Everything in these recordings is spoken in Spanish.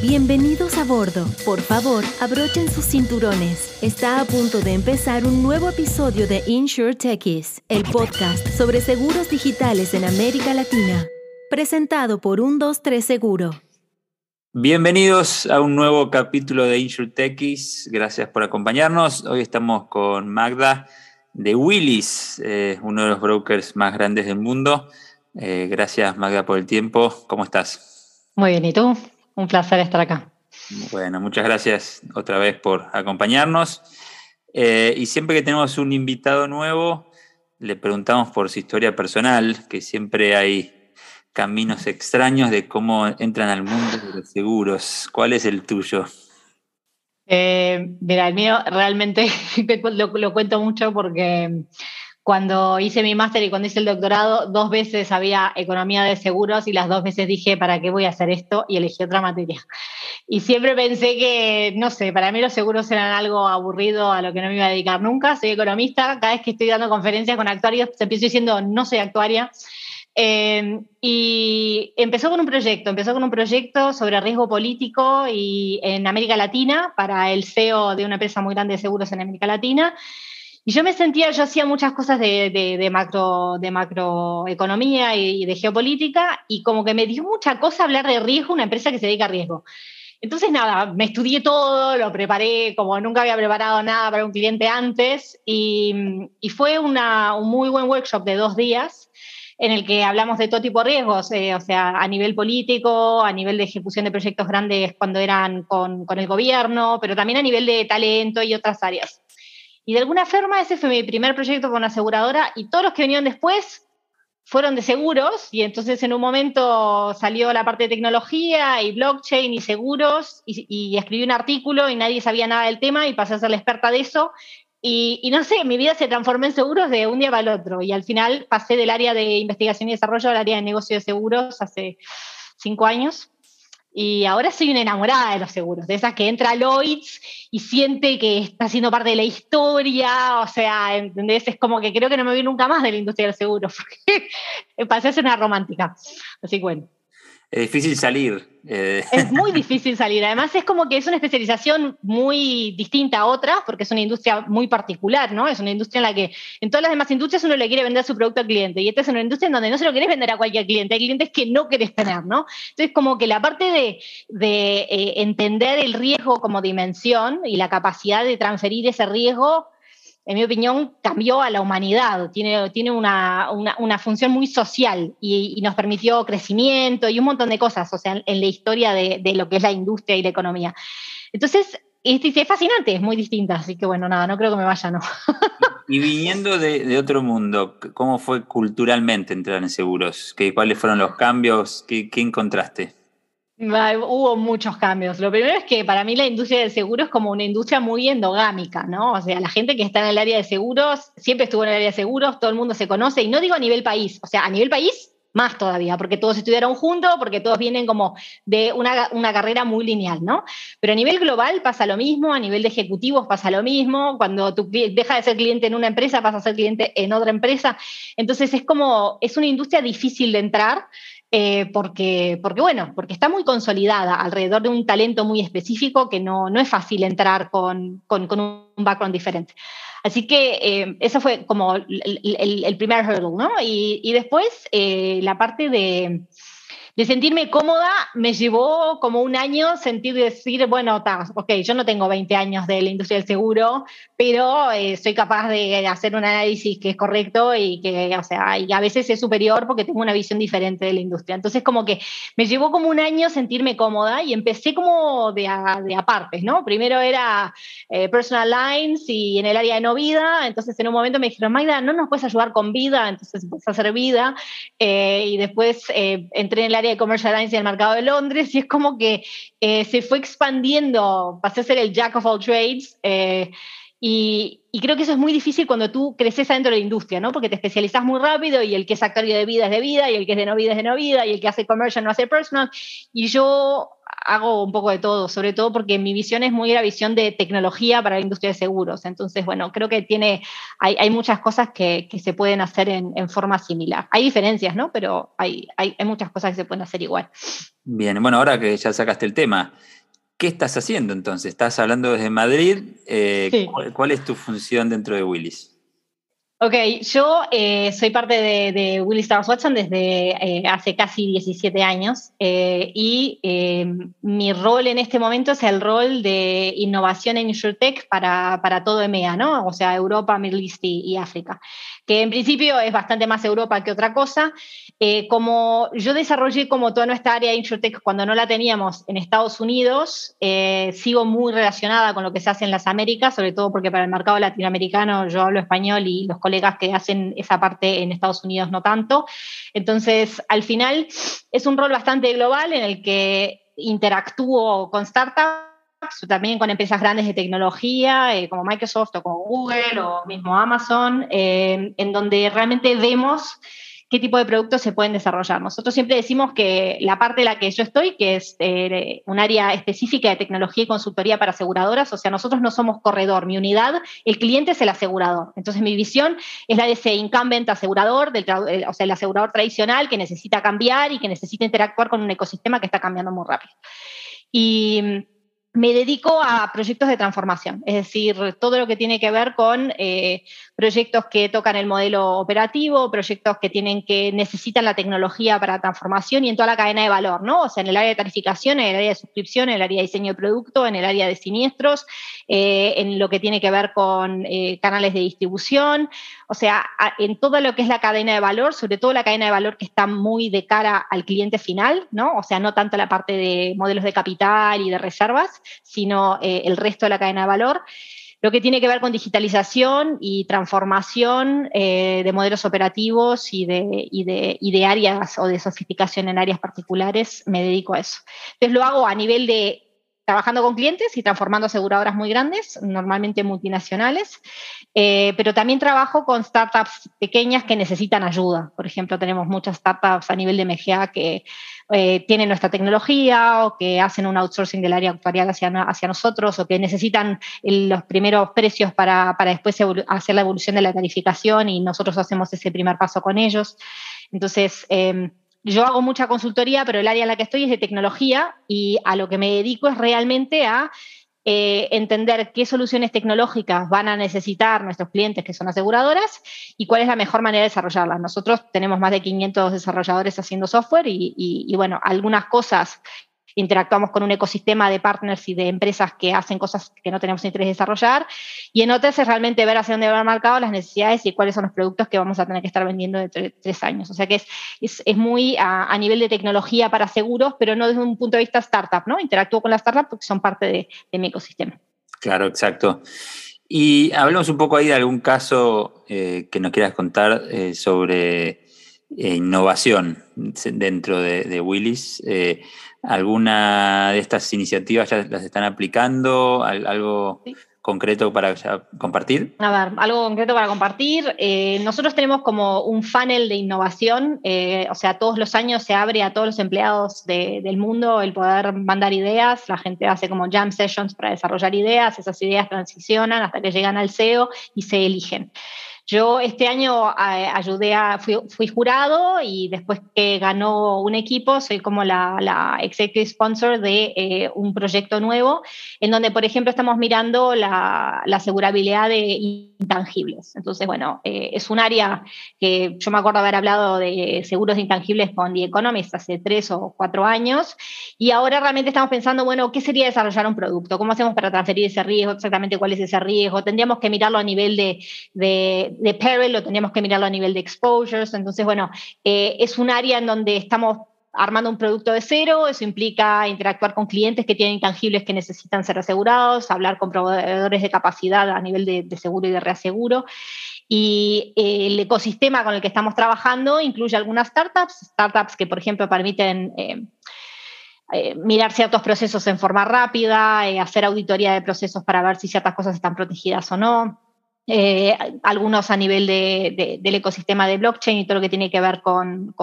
Bienvenidos a bordo. Por favor, abrochen sus cinturones. Está a punto de empezar un nuevo episodio de Insure Techies, el podcast sobre seguros digitales en América Latina. Presentado por 123 Seguro. Bienvenidos a un nuevo capítulo de Insure Techies. Gracias por acompañarnos. Hoy estamos con Magda de Willis, eh, uno de los brokers más grandes del mundo. Eh, gracias Magda por el tiempo. ¿Cómo estás? Muy bien, ¿y tú? Un placer estar acá. Bueno, muchas gracias otra vez por acompañarnos. Eh, y siempre que tenemos un invitado nuevo, le preguntamos por su historia personal, que siempre hay caminos extraños de cómo entran al mundo de los seguros. ¿Cuál es el tuyo? Eh, mira, el mío realmente lo, cuento mucho porque cuando hice mi máster y cuando hice el doctorado, dos veces había economía de seguros y las dos veces dije, ¿para qué voy a hacer esto? Y elegí otra materia. Y siempre pensé que, no sé, para mí los seguros eran algo aburrido a lo que no me iba a dedicar nunca. Soy economista, cada vez que estoy dando conferencias con actuarios, empiezo diciendo, no soy actuaria. Eh, y empezó con un proyecto, empezó con un proyecto sobre riesgo político y en América Latina para el CEO de una empresa muy grande de seguros en América Latina. Y yo me sentía, yo hacía muchas cosas de, de, macro, de macroeconomía y, de geopolítica, y como que me dio mucha cosa hablar de riesgo, una empresa que se dedica a riesgo. Entonces, nada, me estudié todo, lo preparé como nunca había preparado nada para un cliente antes, y, y fue una, un muy buen workshop de dos días en el que hablamos de todo tipo de riesgos, eh, o sea, a nivel político, a nivel de ejecución de proyectos grandes cuando eran con, con el gobierno, pero también a nivel de talento y otras áreas. Y de alguna forma ese fue mi primer proyecto con aseguradora y todos los que venían después fueron de seguros y entonces en un momento salió la parte de tecnología y blockchain y seguros y, escribí un artículo y nadie sabía nada del tema y pasé a ser la experta de eso. Y, y, no sé, mi vida se transformó en seguros de un día para el otro y al final pasé del área de investigación y desarrollo al área de negocio de seguros hace cinco años y ahora soy una enamorada de los seguros, de esas que entra a Lloyds y siente que está siendo parte de la historia, o sea, ¿entendés? Es como que creo que no me vi nunca más de la industria del seguro, porque pasé a ser una romántica. Así que bueno. Es difícil salir. Eh. Es muy difícil salir. Además, es como que es una especialización muy distinta a otras, porque es una industria muy particular, ¿no? Es una industria en la que en todas las demás industrias uno le quiere vender su producto al cliente. Y esta es una industria en donde no se lo quieres vender a cualquier cliente. Hay clientes que no querés tener, ¿no? Entonces, como que la parte de, de eh, entender el riesgo como dimensión y la capacidad de transferir ese riesgo en mi opinión, cambió a la humanidad, tiene, tiene una, una, función muy social y, nos permitió crecimiento y un montón de cosas, o sea, en, la historia de, de, lo que es la industria y la economía. Entonces, es, es, fascinante, es muy distinta, así que bueno, nada, no creo que me vaya, no. y viniendo de, de otro mundo, ¿cómo fue culturalmente entrar en seguros? ¿Qué, ¿Cuáles fueron los cambios? ¿Qué, qué encontraste? Hubo muchos cambios. Lo primero es que para mí la industria del seguro es como una industria muy endogámica, ¿no? O sea, la gente que está en el área de seguros siempre estuvo en el área de seguros, todo el mundo se conoce, y no digo a nivel país, o sea, a nivel país más todavía, porque todos estudiaron juntos, porque todos vienen como de una, una, carrera muy lineal, ¿no? Pero a nivel global pasa lo mismo, a nivel de ejecutivos pasa lo mismo, cuando tú dejas de ser cliente en una empresa, pasas a ser cliente en otra empresa, entonces es como, es una industria difícil de entrar, eh, porque, porque, bueno, porque está muy consolidada alrededor de un talento muy específico que no, no es fácil entrar con, con, con, un background diferente. Así que eh, eso fue como el, el, el, primer hurdle, ¿no? Y, y después eh, la parte de, de sentirme cómoda me llevó como un año sentir decir, bueno, ok, yo no tengo 20 años de la industria del seguro, pero eh, soy capaz de hacer un análisis que es correcto y que, o sea, y a veces es superior porque tengo una visión diferente de la industria. Entonces, como que me llevó como un año sentirme cómoda y empecé como de, a, de apartes, ¿no? Primero era eh, personal lines y en el área de no vida, entonces en un momento me dijeron, Magda, ¿no nos puedes ayudar con vida? Entonces empecé a hacer vida eh, y después entré en el área de Commercial Lines en el mercado de Londres y es como que eh, se fue expandiendo, pasé a ser el jack of all trades eh, y, y, creo que eso es muy difícil cuando tú creces adentro de la industria, ¿no? Porque te especializas muy rápido y el que es actor de vida es de vida y el que es de no vida es de no vida y el que hace commercial no hace personal y yo hago un poco de todo, sobre todo porque mi visión es muy la visión de tecnología para la industria de seguros. Entonces, bueno, creo que tiene, hay, muchas cosas que, se pueden hacer en, forma similar. Hay diferencias, ¿no? Pero hay, hay, muchas cosas que se pueden hacer igual. Bien, bueno, ahora que ya sacaste el tema, ¿qué estás haciendo entonces? Estás hablando desde Madrid. Eh, ¿cuál, es tu función dentro de Willis? Ok, yo eh, soy parte de, de Willy Stars Watson desde eh, hace casi 17 años eh, y mi rol en este momento es el rol de innovación en InsurTech para, para todo EMEA, ¿no? O sea, Europa, Middle East y África que en principio es bastante más Europa que otra cosa. Eh, como yo desarrollé como toda nuestra área de InsurTech cuando no la teníamos en Estados Unidos, eh, sigo muy relacionada con lo que se hace en las Américas, sobre todo porque para el mercado latinoamericano yo hablo español y los colegas que hacen esa parte en Estados Unidos no tanto. Entonces, al final es un rol bastante global en el que interactúo con startups también con empresas grandes de tecnología eh, como Microsoft o como Google o mismo Amazon, eh, en donde realmente vemos qué tipo de productos se pueden desarrollar. Nosotros siempre decimos que la parte de la que yo estoy, que es eh, un área específica de tecnología y consultoría para aseguradoras, o sea, nosotros no somos corredor, mi unidad, el cliente es el asegurador. Entonces, mi visión es la de ese incumbent asegurador, del, o sea, el asegurador tradicional que necesita cambiar y que necesita interactuar con un ecosistema que está cambiando muy rápido. Y me dedico a proyectos de transformación, es decir, todo lo que tiene que ver con eh, proyectos que tocan el modelo operativo, proyectos que tienen que necesitan la tecnología para transformación y en toda la cadena de valor, ¿no? O sea, en el área de tarificación, en el área de suscripción, en el área de diseño de producto, en el área de siniestros, eh, en lo que tiene que ver con eh, canales de distribución, o sea, en todo lo que es la cadena de valor, sobre todo la cadena de valor que está muy de cara al cliente final, ¿no? O sea, no tanto la parte de modelos de capital y de reservas, sino eh, el resto de la cadena de valor. Lo que tiene que ver con digitalización y transformación eh, de modelos operativos y de, y, de, y de áreas o de sofisticación en áreas particulares, me dedico a eso. Entonces lo hago a nivel de trabajando con clientes y transformando aseguradoras muy grandes, normalmente multinacionales, eh, pero también trabajo con startups pequeñas que necesitan ayuda. Por ejemplo, tenemos muchas startups a nivel de MGA que eh, tienen nuestra tecnología o que hacen un outsourcing del área actuarial hacia, hacia nosotros o que necesitan los primeros precios para, para después hacer la evolución de la tarificación y nosotros hacemos ese primer paso con ellos. Entonces, eh, yo hago mucha consultoría, pero el área en la que estoy es de tecnología y a lo que me dedico es realmente a eh, entender qué soluciones tecnológicas van a necesitar nuestros clientes que son aseguradoras y cuál es la mejor manera de desarrollarlas. Nosotros tenemos más de 500 desarrolladores haciendo software y bueno, algunas cosas interactuamos con un ecosistema de partners y de empresas que hacen cosas que no tenemos interés en desarrollar. Y en otras es realmente ver hacia dónde van marcado las necesidades y cuáles son los productos que vamos a tener que estar vendiendo de tres años. O sea que es, es, muy a, nivel de tecnología para seguros, pero no desde un punto de vista startup, ¿no? Interactúo con las startups porque son parte de, mi ecosistema. Claro, exacto. Y hablemos un poco ahí de algún caso eh, que nos quieras contar eh, sobre innovación dentro de, de Willis. ¿Alguna de estas iniciativas ya las están aplicando? ¿Algo concreto para compartir? A ver, algo concreto para compartir. Eh, nosotros tenemos como un funnel de innovación, eh, o sea, todos los años se abre a todos los empleados del mundo el poder mandar ideas. La gente hace como jam sessions para desarrollar ideas, esas ideas transicionan hasta que llegan al CEO y se eligen. Yo este año ayudé a, fui, jurado y después que ganó un equipo, soy como la, executive sponsor de eh, un proyecto nuevo, en donde, por ejemplo, estamos mirando la, la asegurabilidad de intangibles. Entonces, bueno, eh, es un área que yo me acuerdo haber hablado de seguros intangibles con The Economist hace tres o cuatro años, y ahora realmente estamos pensando, bueno, ¿qué sería desarrollar un producto? ¿Cómo hacemos para transferir ese riesgo? Exactamente cuál es ese riesgo. Tendríamos que mirarlo a nivel de de peril, lo teníamos que mirarlo a nivel de exposures. Entonces, bueno, eh, es un área en donde estamos armando un producto de cero, eso implica interactuar con clientes que tienen intangibles que necesitan ser asegurados, hablar con proveedores de capacidad a nivel de, seguro y de reaseguro. Y eh, el ecosistema con el que estamos trabajando incluye algunas startups, startups que, por ejemplo, permiten eh, mirar ciertos procesos en forma rápida, hacer auditoría de procesos para ver si ciertas cosas están protegidas o no eh, algunos a nivel del ecosistema de blockchain y todo lo que tiene que ver con,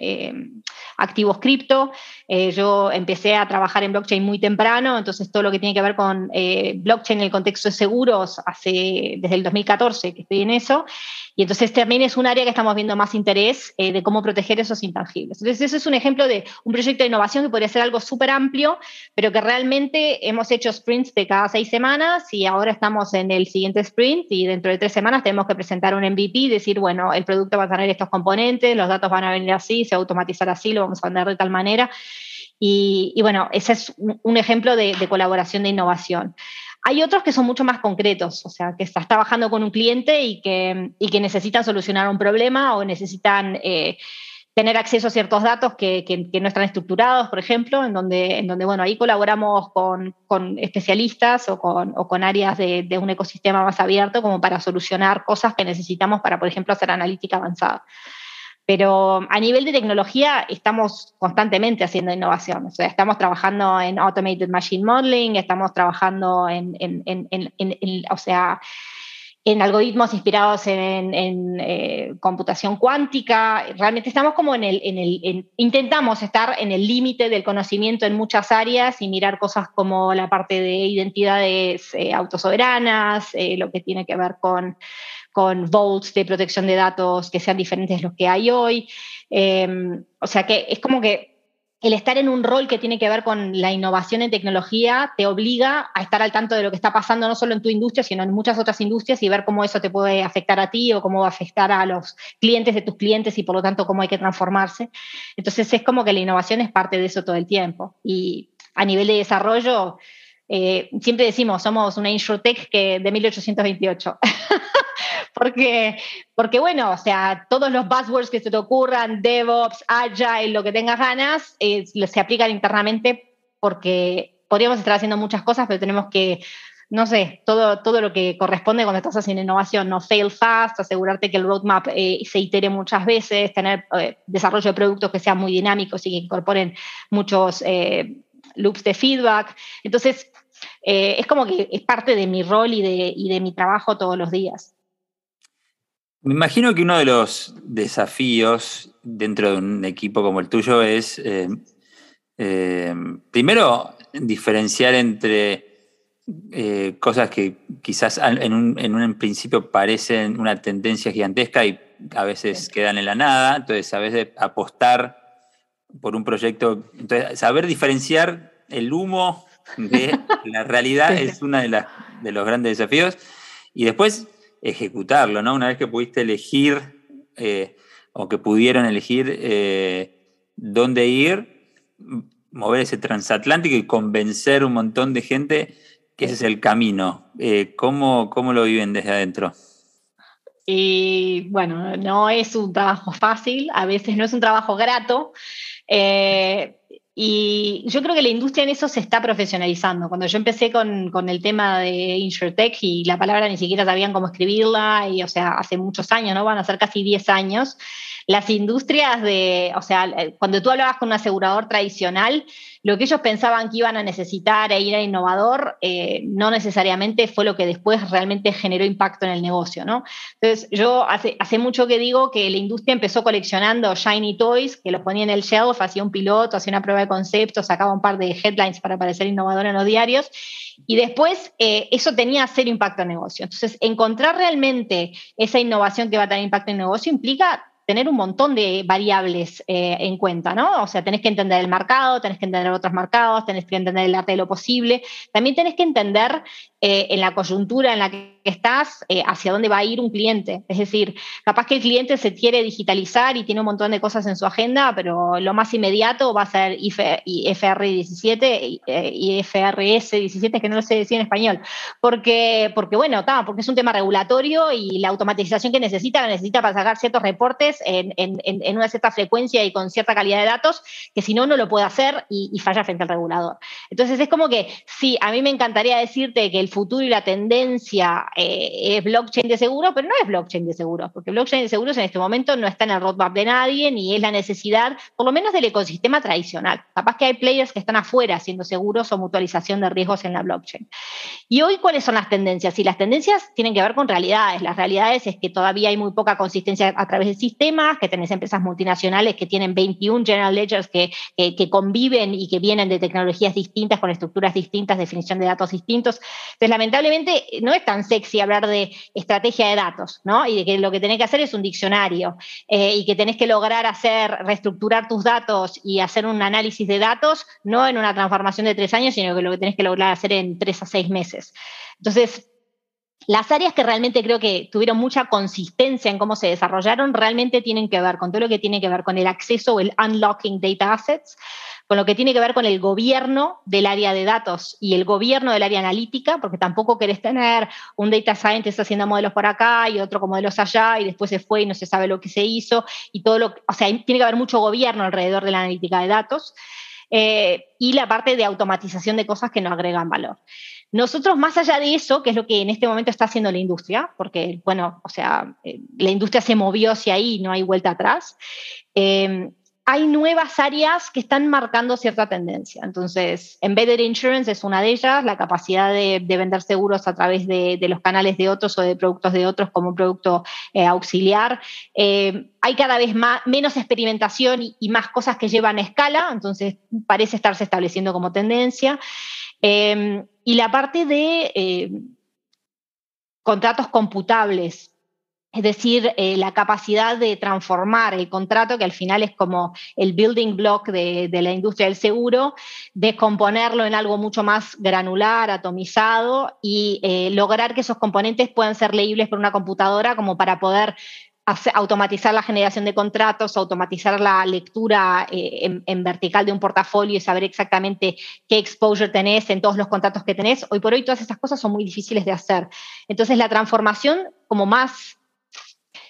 eh, activos cripto. Eh, yo empecé a trabajar en blockchain muy temprano, entonces todo lo que tiene que ver con blockchain en el contexto de seguros hace desde el 2014 que estoy en eso. Y entonces también es un área que estamos viendo más interés de cómo proteger esos intangibles. Entonces, eso es un ejemplo de un proyecto de innovación que podría ser algo súper amplio, pero que realmente hemos hecho sprints de cada seis semanas y ahora estamos en el siguiente sprint y dentro de tres semanas tenemos que presentar un MVP y decir, bueno, el producto va a tener estos componentes, los datos van a venir así, se va a automatizar así, lo vamos a vender de tal manera. Y, bueno, ese es un ejemplo de, colaboración de innovación. Hay otros que son mucho más concretos, o sea, que estás trabajando con un cliente y que, necesitan solucionar un problema o necesitan eh, tener acceso a ciertos datos que, no están estructurados, por ejemplo, en donde, en donde bueno, ahí colaboramos con, especialistas o con, áreas de, un ecosistema más abierto como para solucionar cosas que necesitamos para, por ejemplo, hacer analítica avanzada. Pero a nivel de tecnología estamos constantemente haciendo innovación. O sea, estamos trabajando en Automated Machine Modeling, estamos trabajando en, o sea, en algoritmos inspirados en, eh, computación cuántica. Realmente estamos como en el, en el intentamos estar en el límite del conocimiento en muchas áreas y mirar cosas como la parte de identidades eh, autosoberanas, eh, lo que tiene que ver con, con vaults de protección de datos que sean diferentes de los que hay hoy. o sea que es como que el estar en un rol que tiene que ver con la innovación en tecnología te obliga a estar al tanto de lo que está pasando no solo en tu industria, sino en muchas otras industrias y ver cómo eso te puede afectar a ti o cómo va a afectar a los clientes de tus clientes y por lo tanto cómo hay que transformarse. Entonces es como que la innovación es parte de eso todo el tiempo. Y a nivel de desarrollo, eh, siempre decimos, somos una insurtech que de 1828. porque, porque, bueno, o sea, todos los buzzwords que se te ocurran, DevOps, Agile, lo que tengas ganas, eh, se aplican internamente porque podríamos estar haciendo muchas cosas, pero tenemos que, no sé, todo, todo lo que corresponde cuando estás haciendo innovación, no fail fast, asegurarte que el roadmap eh, se itere muchas veces, tener eh, desarrollo de productos que sean muy dinámicos y que incorporen muchos loops de feedback. Entonces, es como que es parte de mi rol y de, y de mi trabajo todos los días. Me imagino que uno de los desafíos dentro de un equipo como el tuyo es, eh, eh, primero, diferenciar entre eh, cosas que quizás en un, principio parecen una tendencia gigantesca y a veces quedan en la nada, entonces a veces apostar por un proyecto, entonces saber diferenciar el humo de la realidad es uno de, de los grandes desafíos. Y después ejecutarlo, ¿no? Una vez que pudiste elegir eh, o que pudieron elegir eh, dónde ir, mover ese transatlántico y convencer un montón de gente que ese es el camino. Eh, ¿cómo, ¿Cómo lo viven desde adentro? Y bueno, no es un trabajo fácil, a veces no es un trabajo grato. Y yo creo que la industria en eso se está profesionalizando. Cuando yo empecé con, con, el tema de InsurTech y la palabra ni siquiera sabían cómo escribirla, y o sea, hace muchos años, ¿no? Van a ser casi 10 años, las industrias de, o sea, cuando tú hablabas con un asegurador tradicional, lo que ellos pensaban que iban a necesitar e ir a innovador, eh, no necesariamente fue lo que después realmente generó impacto en el negocio, ¿no? Entonces, yo hace, hace mucho que digo que la industria empezó coleccionando shiny toys, que los ponía en el shelf, hacía un piloto, hacía una prueba de concepto, sacaba un par de headlines para parecer innovador en los diarios, y después eh, eso tenía cero impacto en el negocio. Entonces, encontrar realmente esa innovación que va a tener impacto en el negocio implica tener un montón de variables eh, en cuenta, ¿no? O sea, tenés que entender el mercado, tenés que entender otros mercados, tenés que entender el arte de lo posible, también tenés que entender eh, en la coyuntura en la que estás eh, hacia dónde va a ir un cliente. Es decir, capaz que el cliente se quiere digitalizar y tiene un montón de cosas en su agenda, pero lo más inmediato va a ser IFR 17 y IFRS 17, que no lo sé decir en español, porque, porque bueno, está, porque es un tema regulatorio y la automatización que necesita la necesita para sacar ciertos reportes en, una cierta frecuencia y con cierta calidad de datos, que si no, no lo puede hacer y, falla frente al regulador. Entonces es como que, sí, a mí me encantaría decirte que el futuro y la tendencia eh, es blockchain de seguros, pero no es blockchain de seguros, porque blockchain de seguros en este momento no está en el roadmap de nadie, ni es la necesidad, por lo menos del ecosistema tradicional. Capaz que hay players que están afuera haciendo seguros o mutualización de riesgos en la blockchain. Y hoy, ¿cuáles son las tendencias? Y las tendencias tienen que ver con realidades. Las realidades es que todavía hay muy poca consistencia a través de sistemas, que tenés empresas multinacionales que tienen 21 general ledgers que, que conviven y que vienen de tecnologías distintas, con estructuras distintas, definición de datos distintos. Entonces, lamentablemente, no es tan sexy hablar de estrategia de datos, ¿no? Y de que lo que tenés que hacer es un diccionario eh, y que tenés que lograr hacer, reestructurar tus datos y hacer un análisis de datos, no en una transformación de tres años, sino que lo que tenés que lograr hacer en tres a seis meses. Entonces, las áreas que realmente creo que tuvieron mucha consistencia en cómo se desarrollaron realmente tienen que ver con todo lo que tiene que ver con el acceso o el unlocking data assets, con lo que tiene que ver con el gobierno del área de datos y el gobierno del área analítica, porque tampoco querés tener un data scientist haciendo modelos por acá y otro con modelos allá y después se fue y no se sabe lo que se hizo y todo lo, o sea, tiene que haber mucho gobierno alrededor de la analítica de datos. Eh, y la parte de automatización de cosas que no agregan valor. Nosotros, más allá de eso, que es lo que en este momento está haciendo la industria, porque, bueno, o sea, eh, la industria se movió hacia ahí, no hay vuelta atrás, eh, hay nuevas áreas que están marcando cierta tendencia. Entonces, embedded insurance es una de ellas, la capacidad de, vender seguros a través de, los canales de otros o de productos de otros como producto eh, auxiliar. Eh, hay cada vez más, menos experimentación y, más cosas que llevan a escala, entonces parece estarse estableciendo como tendencia. Eh, y la parte de contratos computables, es decir, eh, la capacidad de transformar el contrato, que al final es como el building block de, la industria del seguro, descomponerlo en algo mucho más granular, atomizado y eh, lograr que esos componentes puedan ser leíbles por una computadora como para poder automatizar la generación de contratos, automatizar la lectura eh, en, vertical de un portafolio y saber exactamente qué exposure tenés en todos los contratos que tenés. Hoy por hoy todas estas cosas son muy difíciles de hacer. Entonces la transformación como más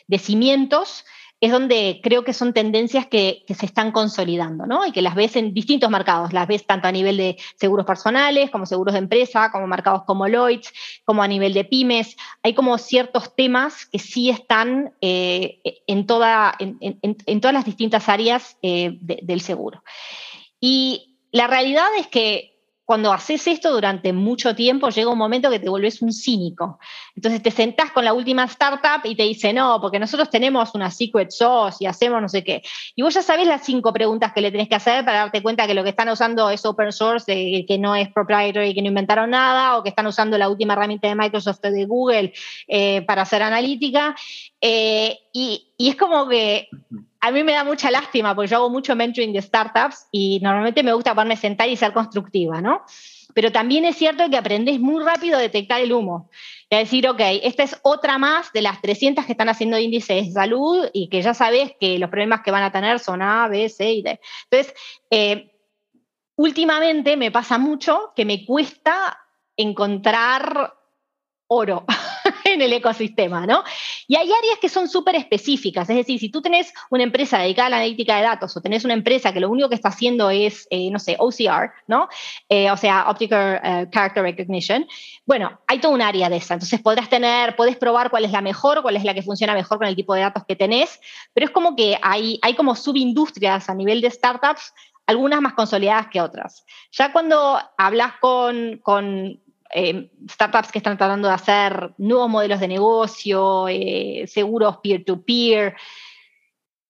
de cimientos, es donde creo que son tendencias que, se están consolidando, ¿no? Y que las ves en distintos mercados, las ves tanto a nivel de seguros personales, como seguros de empresa, como mercados como Lloyds, como a nivel de pymes. Hay como ciertos temas que sí están eh, en, toda, en, todas las distintas áreas eh, del seguro. Y la realidad es que cuando haces esto durante mucho tiempo, llega un momento que te vuelves un cínico. Entonces te sentás con la última startup y te dice, no, porque nosotros tenemos una secret sauce y hacemos no sé qué. Y vos ya sabés las cinco preguntas que le tenés que hacer para darte cuenta que lo que están usando es open source, que no es proprietary, que no inventaron nada, o que están usando la última herramienta de Microsoft de Google eh, para hacer analítica. Eh, y, es como que a mí me da mucha lástima porque yo hago mucho mentoring de startups y normalmente me gusta ponerme sentar y ser constructiva, ¿no? Pero también es cierto que aprendes muy rápido a detectar el humo. Y a decir, ok, esta es otra más de las 300 que están haciendo índices de salud y que ya sabes que los problemas que van a tener son A, B, C y D. Entonces, eh, últimamente me pasa mucho que me cuesta encontrar oro en el ecosistema, ¿no? Y hay áreas que son súper específicas, es decir, si tú tenés una empresa dedicada a la analítica de datos o tenés una empresa que lo único que está haciendo es, eh, no sé, OCR, ¿no? Eh, o sea, Optical eh, Character Recognition, bueno, hay todo un área de esa, entonces podrás tener, puedes probar cuál es la mejor, cuál es la que funciona mejor con el tipo de datos que tenés, pero es como que hay, hay como subindustrias a nivel de startups algunas más consolidadas que otras. Ya cuando hablas con, con eh, startups que están tratando de hacer nuevos modelos de negocio, eh, seguros peer-to-peer.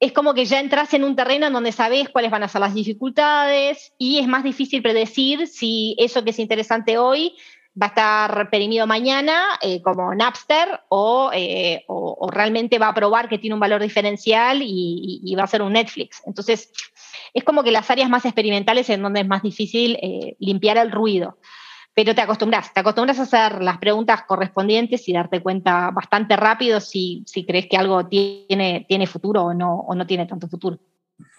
Es como que ya entras en un terreno en donde sabes cuáles van a ser las dificultades y es más difícil predecir si eso que es interesante hoy va a estar perimido mañana eh, como Napster o, realmente va a probar que tiene un valor diferencial y, va a ser un Netflix. Entonces, es como que las áreas más experimentales en donde es más difícil limpiar el ruido pero te acostumbras, te acostumbras a hacer las preguntas correspondientes y darte cuenta bastante rápido si, si crees que algo tiene, tiene futuro o no, o no tiene tanto futuro.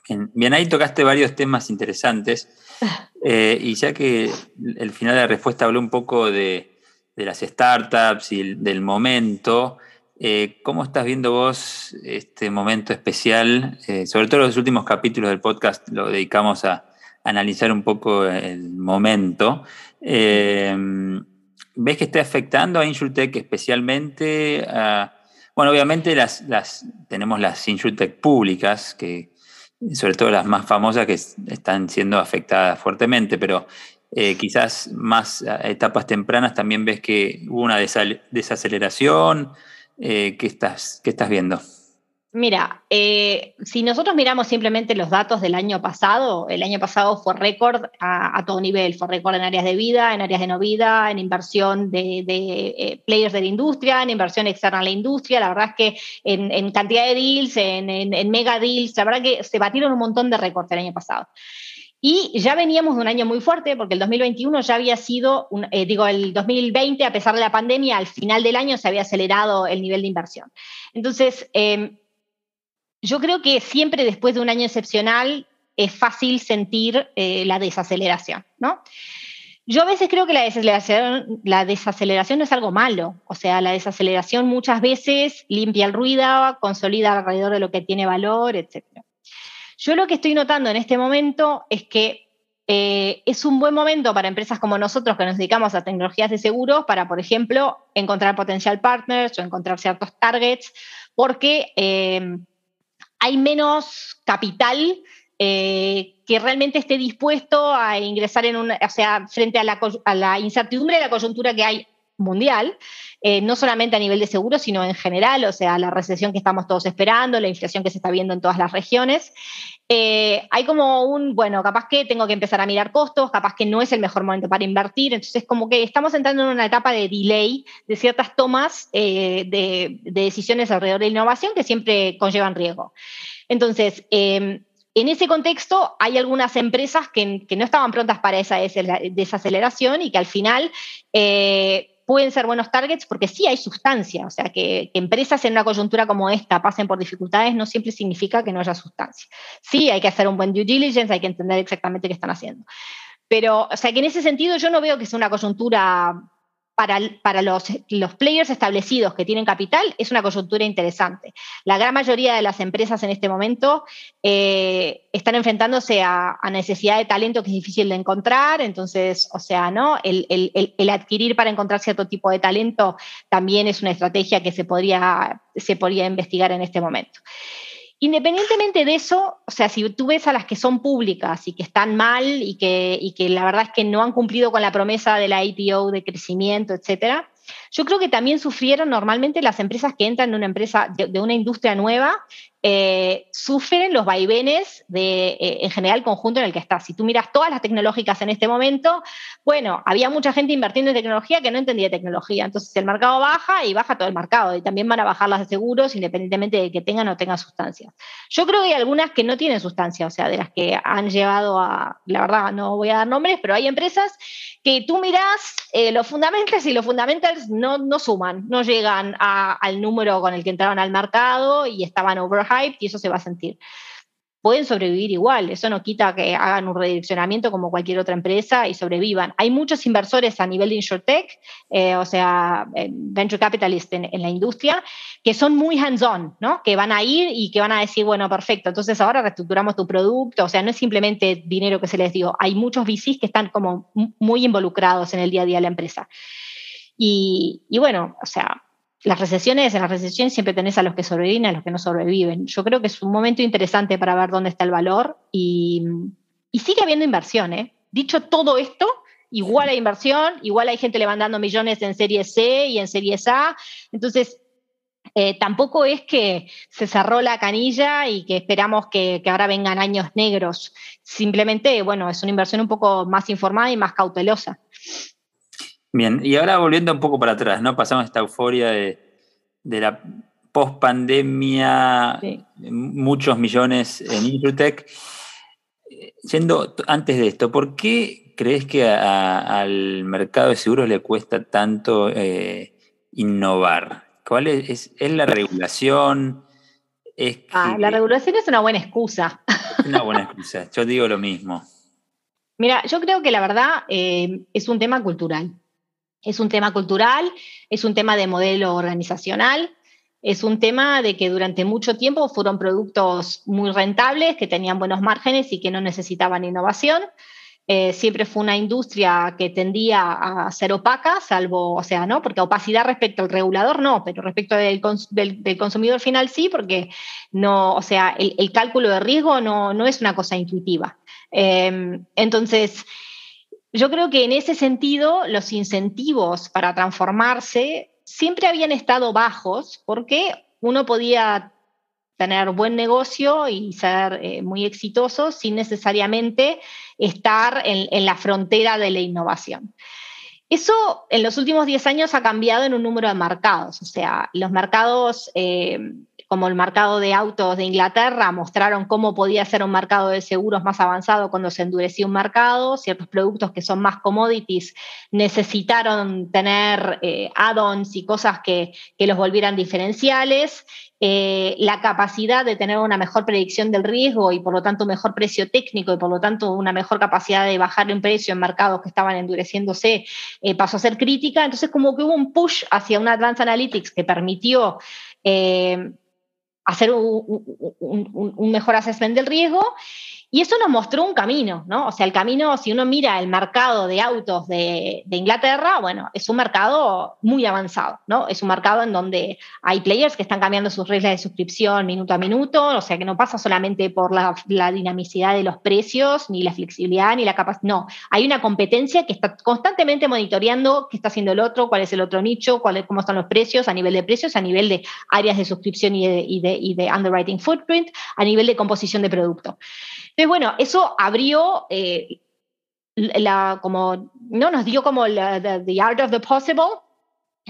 Bien, ahí tocaste varios temas interesantes eh, y ya que el final de la respuesta habló un poco de, las startups y del momento, eh, ¿cómo estás viendo vos este momento especial? Eh, sobre todo los últimos capítulos del podcast lo dedicamos a, analizar un poco el momento. Eh, ¿Ves que está afectando a InsurTech especialmente? bueno, obviamente las, las, tenemos las InsurTech públicas, que sobre todo las más famosas que están siendo afectadas fuertemente, pero eh, quizás más etapas tempranas también ves que hubo una desaceleración. Eh, ¿qué, estás, ¿Qué estás viendo? Mira, eh, si nosotros miramos simplemente los datos del año pasado, el año pasado fue récord a, todo nivel, fue récord en áreas de vida, en áreas de no vida, en inversión de, eh, players de la industria, en inversión externa a la industria, la verdad es que en, cantidad de deals, en, mega deals, la verdad que se batieron un montón de récords el año pasado. Y ya veníamos de un año muy fuerte, porque el 2021 ya había sido, eh, digo, el 2020, a pesar de la pandemia, al final del año se había acelerado el nivel de inversión. Entonces, em, yo creo que siempre después de un año excepcional es fácil sentir eh, la desaceleración, ¿no? Yo a veces creo que la desaceleración, la desaceleración no es algo malo, o sea, la desaceleración muchas veces limpia el ruido, consolida alrededor de lo que tiene valor, etc. Yo lo que estoy notando en este momento es que eh, es un buen momento para empresas como nosotros que nos dedicamos a tecnologías de seguros para, por ejemplo, encontrar potencial partners o encontrar ciertos targets, porque eh, hay menos capital eh, que realmente esté dispuesto a ingresar en una, o sea, frente a la, a la incertidumbre de la coyuntura que hay mundial, eh, no solamente a nivel de seguro, sino en general, o sea, la recesión que estamos todos esperando, la inflación que se está viendo en todas las regiones. Eh, hay como un, bueno, capaz que tengo que empezar a mirar costos, capaz que no es el mejor momento para invertir, entonces como que estamos entrando en una etapa de delay de ciertas tomas eh, de, decisiones alrededor de la innovación que siempre conllevan riesgo. Entonces, en ese contexto, hay algunas empresas que, no estaban prontas para esa desaceleración y que al final pueden ser buenos targets porque sí hay sustancia, o sea, que, empresas en una coyuntura como esta pasen por dificultades no siempre significa que no haya sustancia. Sí, hay que hacer un buen due diligence, hay que entender exactamente qué están haciendo. Pero, o sea, que en ese sentido yo no veo que sea una coyuntura para, los, players establecidos que tienen capital es una coyuntura interesante. La gran mayoría de las empresas en este momento eh, están enfrentándose a, necesidad de talento que es difícil de encontrar, entonces, o sea, ¿no? El, adquirir para encontrar cierto tipo de talento también es una estrategia que se podría, se podría investigar en este momento. Independientemente de eso, o sea, si tú ves a las que son públicas y que están mal y que, y que la verdad es que no han cumplido con la promesa de la IPO de crecimiento, etcétera, yo creo que también sufrieron normalmente las empresas que entran en una empresa de, una industria nueva, eh, sufren los vaivenes de, eh, en general, conjunto en el que estás. Si tú miras todas las tecnológicas en este momento, bueno, había mucha gente invirtiendo en tecnología que no entendía tecnología. Entonces el mercado baja y baja todo el mercado. Y también van a bajar las de seguros independientemente de que tengan o tengan sustancia. Yo creo que hay algunas que no tienen sustancia, o sea, de las que han llevado a, la verdad, no voy a dar nombres, pero hay empresas que tú miras eh, los fundamentals y los fundamentals no, no suman, no llegan al número con el que entraron al mercado y estaban overhyped y eso se va a sentir. Pueden sobrevivir igual, eso no quita que hagan un redireccionamiento como cualquier otra empresa y sobrevivan. Hay muchos inversores a nivel de InsurTech, eh, o sea, eh, venture capitalists en, la industria, que son muy hands-on, ¿no? Que van a ir y que van a decir, bueno, perfecto, entonces ahora reestructuramos tu producto, o sea, no es simplemente dinero que se les dio, hay muchos VCs que están como muy involucrados en el día a día de la empresa. Y, bueno, o sea, las recesiones, en las recesiones siempre tenés a los que sobreviven y a los que no sobreviven. Yo creo que es un momento interesante para ver dónde está el valor y, sigue habiendo inversión. ¿eh? Dicho todo esto, igual hay inversión, igual hay gente levantando millones en serie C y en serie A. Entonces, eh, tampoco es que se cerró la canilla y que esperamos que, que, ahora vengan años negros. Simplemente, bueno, es una inversión un poco más informada y más cautelosa. Bien, y ahora volviendo un poco para atrás, ¿no? Pasamos esta euforia de, la post-pandemia, muchos millones en Introtech. Yendo antes de esto, ¿por qué crees que al mercado de seguros le cuesta tanto eh, innovar? ¿Cuál es, es, la regulación? ah, la regulación es una buena excusa. Una buena excusa, yo digo lo mismo. Mira, yo creo que la verdad eh, es un tema cultural. Es un tema cultural, es un tema de modelo organizacional. es un tema de que durante mucho tiempo fueron productos muy rentables, que tenían buenos márgenes y que no necesitaban innovación. Eh, siempre fue una industria que tendía a ser opaca, salvo, o sea, ¿no? Porque opacidad respecto al regulador no, pero respecto del, consumidor final sí, porque no, o sea, el, cálculo de riesgo no, no, es una cosa intuitiva. Em, entonces, yo creo que en ese sentido los incentivos para transformarse siempre habían estado bajos porque uno podía tener buen negocio y ser eh, muy exitoso sin necesariamente estar en, la frontera de la innovación. Eso en los últimos 10 años ha cambiado en un número de mercados, o sea, los mercados eh, como el mercado de autos de Inglaterra mostraron cómo podía ser un mercado de seguros más avanzado cuando se endureció un mercado, ciertos productos que son más commodities necesitaron tener eh, add-ons y cosas que, los volvieran diferenciales, eh, la capacidad de tener una mejor predicción del riesgo y por lo tanto mejor precio técnico y por lo tanto una mejor capacidad de bajar el precio en mercados que estaban endureciéndose eh, pasó a ser crítica. Entonces como que hubo un push hacia un Advanced Analytics que permitió hacer un, mejor assessment del riesgo y eso nos mostró un camino, ¿no? O sea, el camino, si uno mira el mercado de autos de, Inglaterra, bueno, es un mercado muy avanzado, ¿no? Es un mercado en donde hay players que están cambiando sus reglas de suscripción minuto a minuto, o sea, que no pasa solamente por la, dinamicidad de los precios, ni la flexibilidad, ni la capacidad, no, hay una competencia que está constantemente monitoreando qué está haciendo el otro, cuál es el otro nicho, cuál es, cómo están los precios, a nivel de precios, a nivel de áreas de suscripción y de, underwriting footprint, a nivel de composición de producto. Bueno, eso abrió eh, la, como, no nos dio como la, the, art of the possible.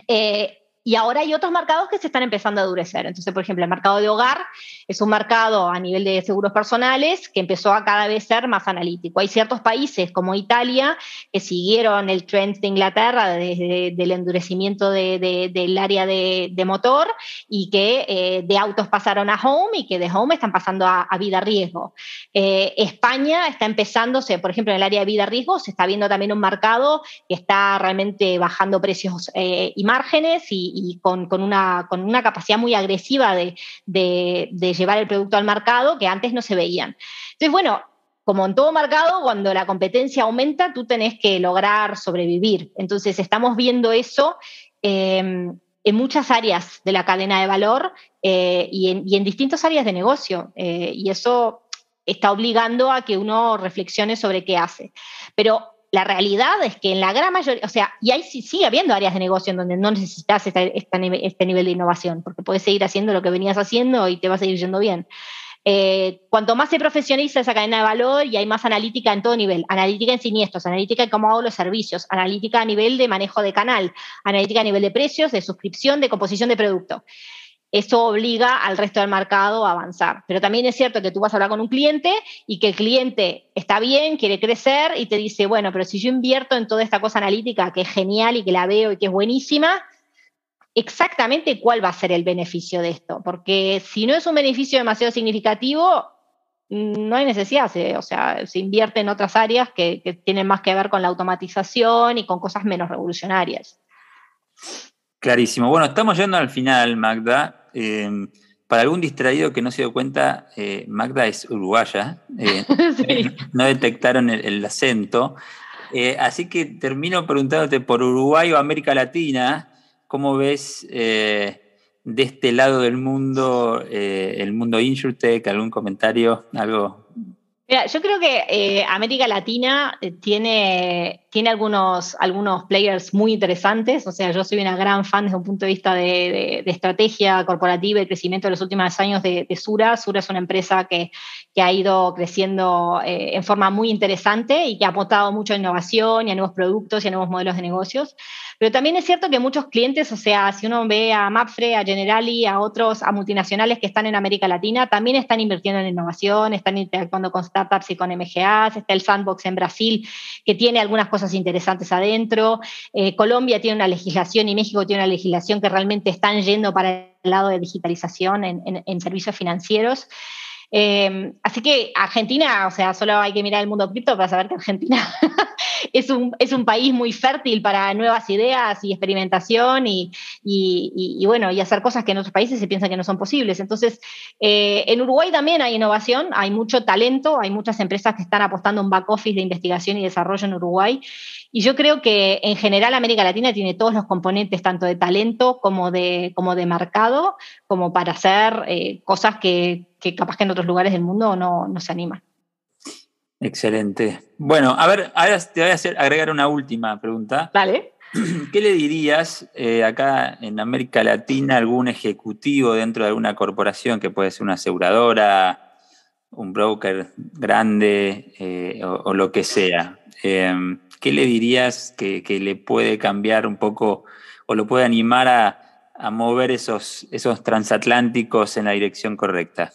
Eh, y ahora hay otros mercados que se están empezando a endurecer. Entonces, por ejemplo, el mercado de hogar es un mercado a nivel de seguros personales que empezó a cada vez ser más analítico. Hay ciertos países como Italia que siguieron el trend de Inglaterra desde el endurecimiento del área de, motor y que eh, de autos pasaron a home y que de home están pasando a, vida riesgo. Eh, España está empezándose, por ejemplo, en el área de vida riesgo, se está viendo también un mercado que está realmente bajando precios eh, y márgenes y, y con, una, con, una, capacidad muy agresiva de, llevar el producto al mercado que antes no se veían. Entonces, bueno, como en todo mercado, cuando la competencia aumenta, tú tenés que lograr sobrevivir. Entonces, estamos viendo eso em, en muchas áreas de la cadena de valor eh, y, en, distintas áreas de negocio. Eh, y eso está obligando a que uno reflexione sobre qué hace. Pero la realidad es que en la gran mayoría, o sea, y ahí sí sigue habiendo áreas de negocio en donde no necesitas este, nivel de innovación, porque puedes seguir haciendo lo que venías haciendo y te va a seguir yendo bien. Eh, cuanto más se profesionaliza esa cadena de valor y hay más analítica en todo nivel, analítica en siniestros, analítica en cómo hago los servicios, analítica a nivel de manejo de canal, analítica a nivel de precios, de suscripción, de composición de producto eso obliga al resto del mercado a avanzar. Pero también es cierto que tú vas a hablar con un cliente y que el cliente está bien, quiere crecer y te dice, bueno, pero si yo invierto en toda esta cosa analítica que es genial y que la veo y que es buenísima, exactamente cuál va a ser el beneficio de esto. Porque si no es un beneficio demasiado significativo, no hay necesidad, o sea, se invierte en otras áreas que, que tienen más que ver con la automatización y con cosas menos revolucionarias. Clarísimo. Bueno, estamos yendo al final, Magda. Eh, para algún distraído que no se dio cuenta, eh, Magda es uruguaya. Eh, no detectaron el, acento. así que termino preguntándote por Uruguay o América Latina, ¿cómo ves de este lado del mundo el mundo InsurTech? ¿Algún comentario? ¿Algo Mira, yo creo que América Latina tiene, tiene algunos, algunos players muy interesantes. O sea, yo soy una gran fan desde un punto de vista de, estrategia corporativa y crecimiento de los últimos años de, Sura. Sura es una empresa que, que ha ido creciendo eh, en forma muy interesante y que ha aportado mucho a innovación y a nuevos productos y a nuevos modelos de negocios. Pero también es cierto que muchos clientes, o sea, si uno ve a Mapfre, a Generali, a otros, a multinacionales que están en América Latina, también están invirtiendo en innovación, están interactuando con startups y con MGAs, está el Sandbox en Brasil, que tiene algunas cosas interesantes adentro, eh, Colombia tiene una legislación y México tiene una legislación que realmente están yendo para el lado de digitalización en servicios financieros. Eh, así que Argentina, o sea, solo hay que mirar el mundo cripto para saber que Argentina es, un, es un país muy fértil para nuevas ideas y experimentación y, y, bueno, y hacer cosas que en otros países se piensa que no son posibles. Entonces, eh, en Uruguay también hay innovación, hay mucho talento, hay muchas empresas que están apostando en back office de investigación y desarrollo en Uruguay. Y yo creo que en general América Latina tiene todos los componentes, tanto de talento como de, como de mercado, como para hacer eh, cosas que, capaz que en otros lugares del mundo no, no se animan. Excelente. Bueno, a ver, ahora te voy a hacer, agregar una última pregunta. Dale. ¿Qué le dirías eh, acá en América Latina a algún ejecutivo dentro de alguna corporación que puede ser una aseguradora, un broker grande eh, o, lo que sea? Em, ¿Qué le dirías que, le puede cambiar un poco o lo puede animar a, mover esos, esos transatlánticos en la dirección correcta?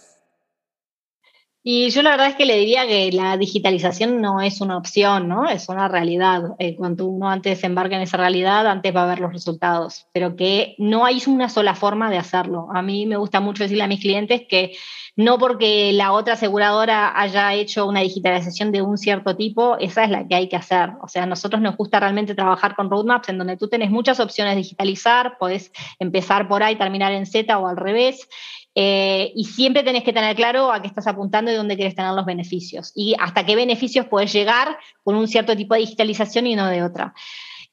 Y yo la verdad es que le diría que la digitalización no es una opción, ¿no? Es una realidad. Eh, cuando uno antes embarca en esa realidad, antes va a ver los resultados, pero que no hay una sola forma de hacerlo. A mí me gusta mucho decirle a mis clientes que no porque la otra aseguradora haya hecho una digitalización de un cierto tipo, esa es la que hay que hacer. O sea, a nosotros nos gusta realmente trabajar con roadmaps en donde tú tienes muchas opciones de digitalizar, puedes empezar por ahí, terminar en Z o al revés. Eh, y siempre tenés que tener claro a qué estás apuntando y dónde quieres tener los beneficios y hasta qué beneficios puedes llegar con un cierto tipo de digitalización y no de otra.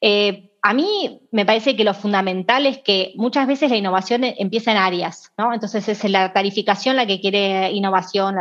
Eh, a mí me parece que lo fundamental es que muchas veces la innovación empieza en áreas, ¿no? Entonces es la tarificación la que quiere innovación.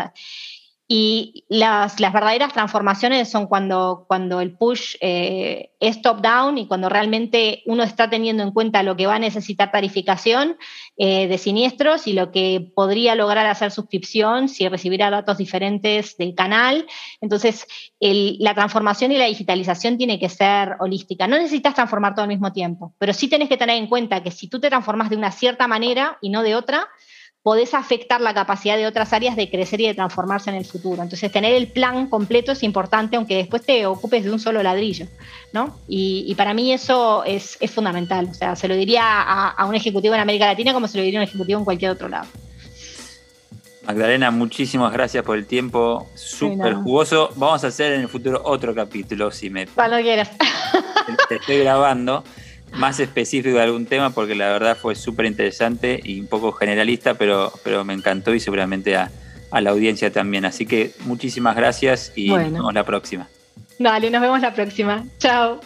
Y las, verdaderas transformaciones son cuando, cuando el push eh, es top-down y cuando realmente uno está teniendo en cuenta lo que va a necesitar tarificación eh, de siniestros y lo que podría lograr hacer suscripción si recibiera datos diferentes del canal. Entonces, la transformación y la digitalización tiene que ser holística. No necesitas transformar todo al mismo tiempo, pero sí tienes que tener en cuenta que si tú te transformas de una cierta manera y no de otra, podés afectar la capacidad de otras áreas de crecer y de transformarse en el futuro. Entonces, tener el plan completo es importante, aunque después te ocupes de un solo ladrillo, ¿no? Y, para mí eso es, fundamental. O sea, se lo diría a, un ejecutivo en América Latina como se lo diría a un ejecutivo en cualquier otro lado. Magdalena, muchísimas gracias por el tiempo, súper jugoso. Vamos a hacer en el futuro otro capítulo, si me... Cuando quieras. Te estoy grabando más específico de algún tema porque la verdad fue súper interesante y un poco generalista, pero, pero me encantó y seguramente a, la audiencia también. Así que muchísimas gracias y nos vemos la próxima. Dale, nos vemos la próxima. Chao.